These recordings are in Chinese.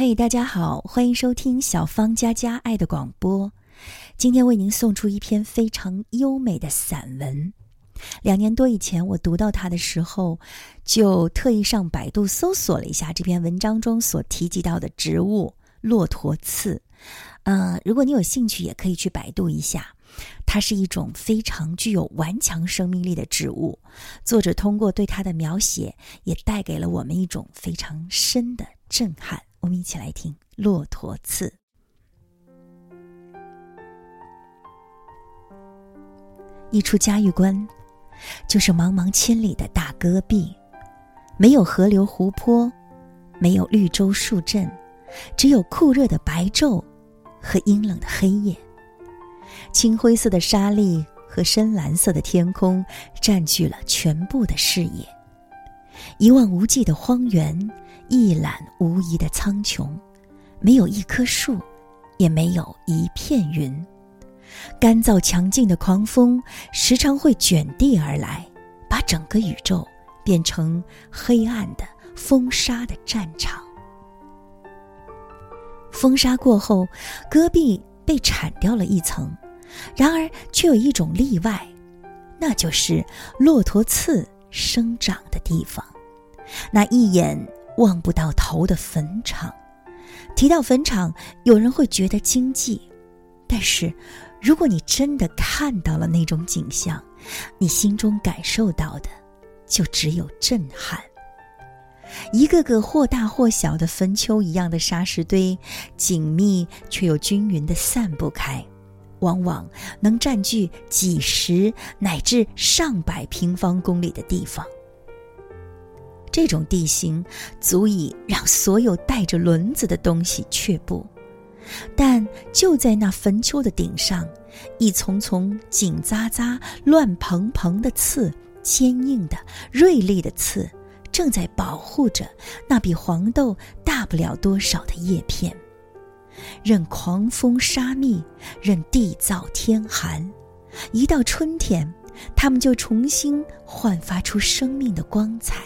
嘿，大家好，欢迎收听小芳家家爱的广播。今天为您送出一篇非常优美的散文。两年多以前，我读到它的时候，就特意上百度搜索了一下这篇文章中所提及到的植物——骆驼刺。呃，如果你有兴趣，也可以去百度一下。它是一种非常具有顽强生命力的植物。作者通过对它的描写，也带给了我们一种非常深的震撼。我们一起来听《骆驼刺》。一出嘉峪关，就是茫茫千里的大戈壁，没有河流湖泊，没有绿洲树镇，只有酷热的白昼和阴冷的黑夜。青灰色的沙砾和深蓝色的天空占据了全部的视野，一望无际的荒原，一览无遗的苍穹，没有一棵树，也没有一片云。干燥强劲的狂风时常会卷地而来，把整个宇宙变成黑暗的风沙的战场。风沙过后，戈壁被铲掉了一层。然而，却有一种例外，那就是骆驼刺生长的地方，那一眼望不到头的坟场。提到坟场，有人会觉得惊悸，但是，如果你真的看到了那种景象，你心中感受到的，就只有震撼。一个个或大或小的坟丘一样的沙石堆，紧密却又均匀地散布开。往往能占据几十乃至上百平方公里的地方。这种地形足以让所有带着轮子的东西却步，但就在那坟丘的顶上，一丛丛紧扎扎、乱蓬蓬的刺，坚硬的、锐利的刺，正在保护着那比黄豆大不了多少的叶片。任狂风沙密，任地燥天寒，一到春天，它们就重新焕发出生命的光彩，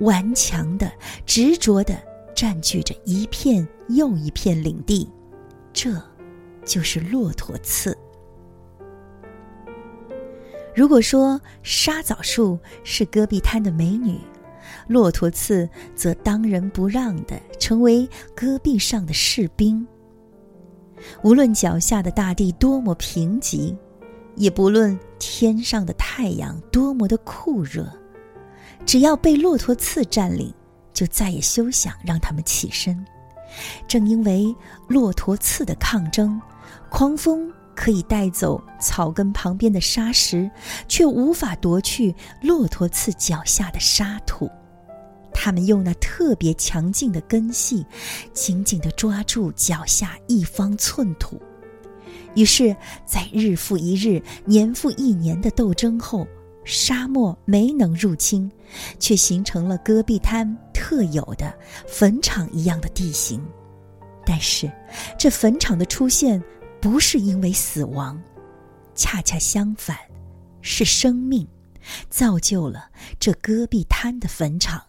顽强的、执着的占据着一片又一片领地。这，就是骆驼刺。如果说沙枣树是戈壁滩的美女，骆驼刺则当仁不让的成为戈壁上的士兵。无论脚下的大地多么贫瘠，也不论天上的太阳多么的酷热，只要被骆驼刺占领，就再也休想让他们起身。正因为骆驼刺的抗争，狂风可以带走草根旁边的沙石，却无法夺去骆驼刺脚下的沙土。他们用那特别强劲的根系，紧紧地抓住脚下一方寸土。于是，在日复一日、年复一年的斗争后，沙漠没能入侵，却形成了戈壁滩特有的坟场一样的地形。但是，这坟场的出现不是因为死亡，恰恰相反，是生命造就了这戈壁滩的坟场。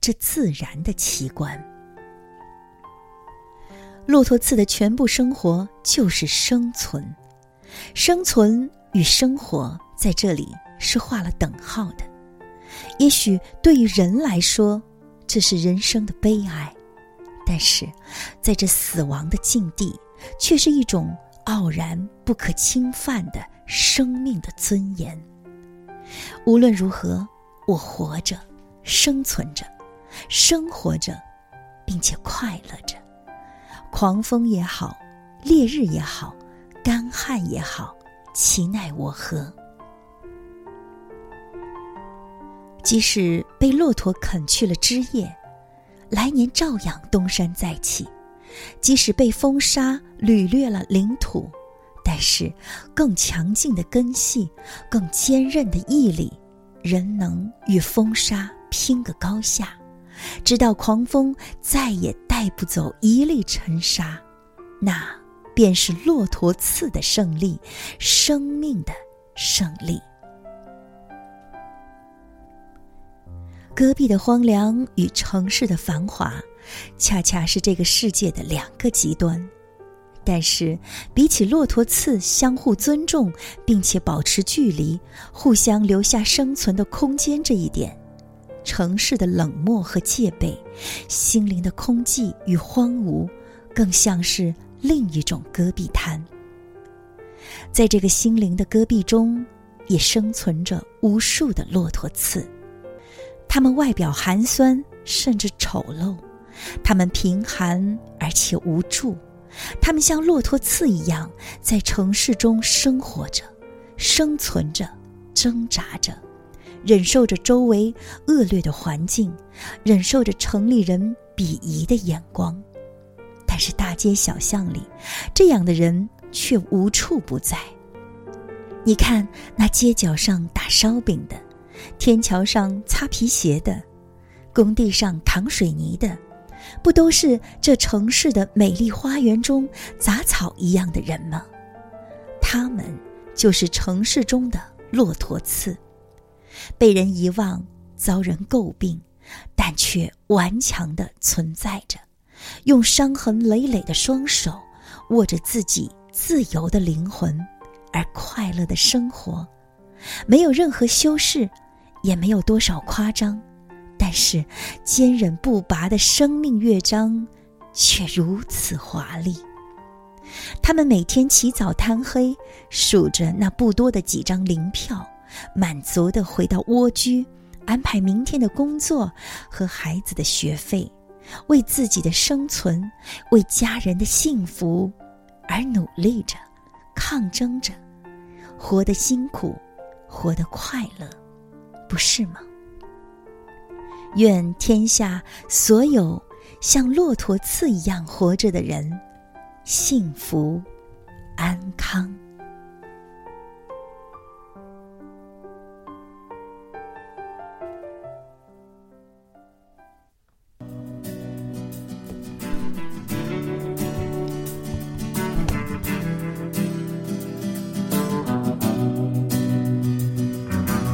这自然的奇观。骆驼刺的全部生活就是生存，生存与生活在这里是画了等号的。也许对于人来说，这是人生的悲哀，但是在这死亡的境地，却是一种傲然不可侵犯的生命的尊严。无论如何，我活着，生存着。生活着，并且快乐着，狂风也好，烈日也好，干旱也好，其奈我何？即使被骆驼啃去了枝叶，来年照样东山再起；即使被风沙掠掠了领土，但是更强劲的根系，更坚韧的毅力，仍能与风沙拼个高下。直到狂风再也带不走一粒尘沙，那便是骆驼刺的胜利，生命的胜利。戈壁的荒凉与城市的繁华，恰恰是这个世界的两个极端。但是，比起骆驼刺相互尊重并且保持距离、互相留下生存的空间这一点，城市的冷漠和戒备，心灵的空寂与荒芜，更像是另一种戈壁滩。在这个心灵的戈壁中，也生存着无数的骆驼刺，它们外表寒酸甚至丑陋，它们贫寒而且无助。他们像骆驼刺一样，在城市中生活着、生存着、挣扎着，忍受着周围恶劣的环境，忍受着城里人鄙夷的眼光。但是大街小巷里，这样的人却无处不在。你看那街角上打烧饼的，天桥上擦皮鞋的，工地上扛水泥的。不都是这城市的美丽花园中杂草一样的人吗？他们就是城市中的骆驼刺，被人遗忘，遭人诟病，但却顽强地存在着，用伤痕累累的双手握着自己自由的灵魂，而快乐的生活，没有任何修饰，也没有多少夸张。但是，坚韧不拔的生命乐章，却如此华丽。他们每天起早贪黑，数着那不多的几张零票，满足的回到蜗居，安排明天的工作和孩子的学费，为自己的生存，为家人的幸福而努力着，抗争着，活得辛苦，活得快乐，不是吗？愿天下所有像骆驼刺一样活着的人，幸福安康。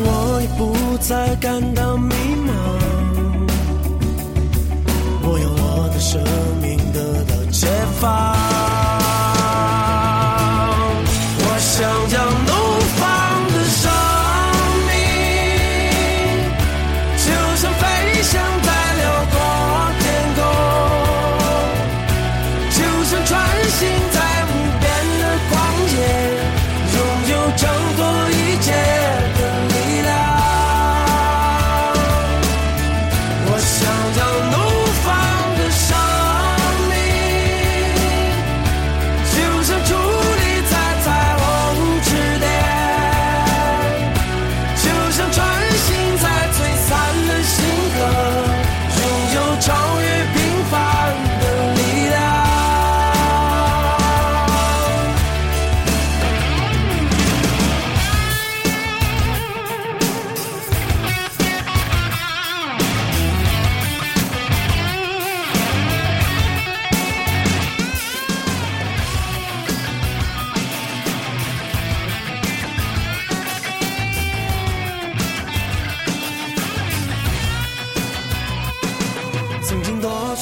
我已不再感到迷茫，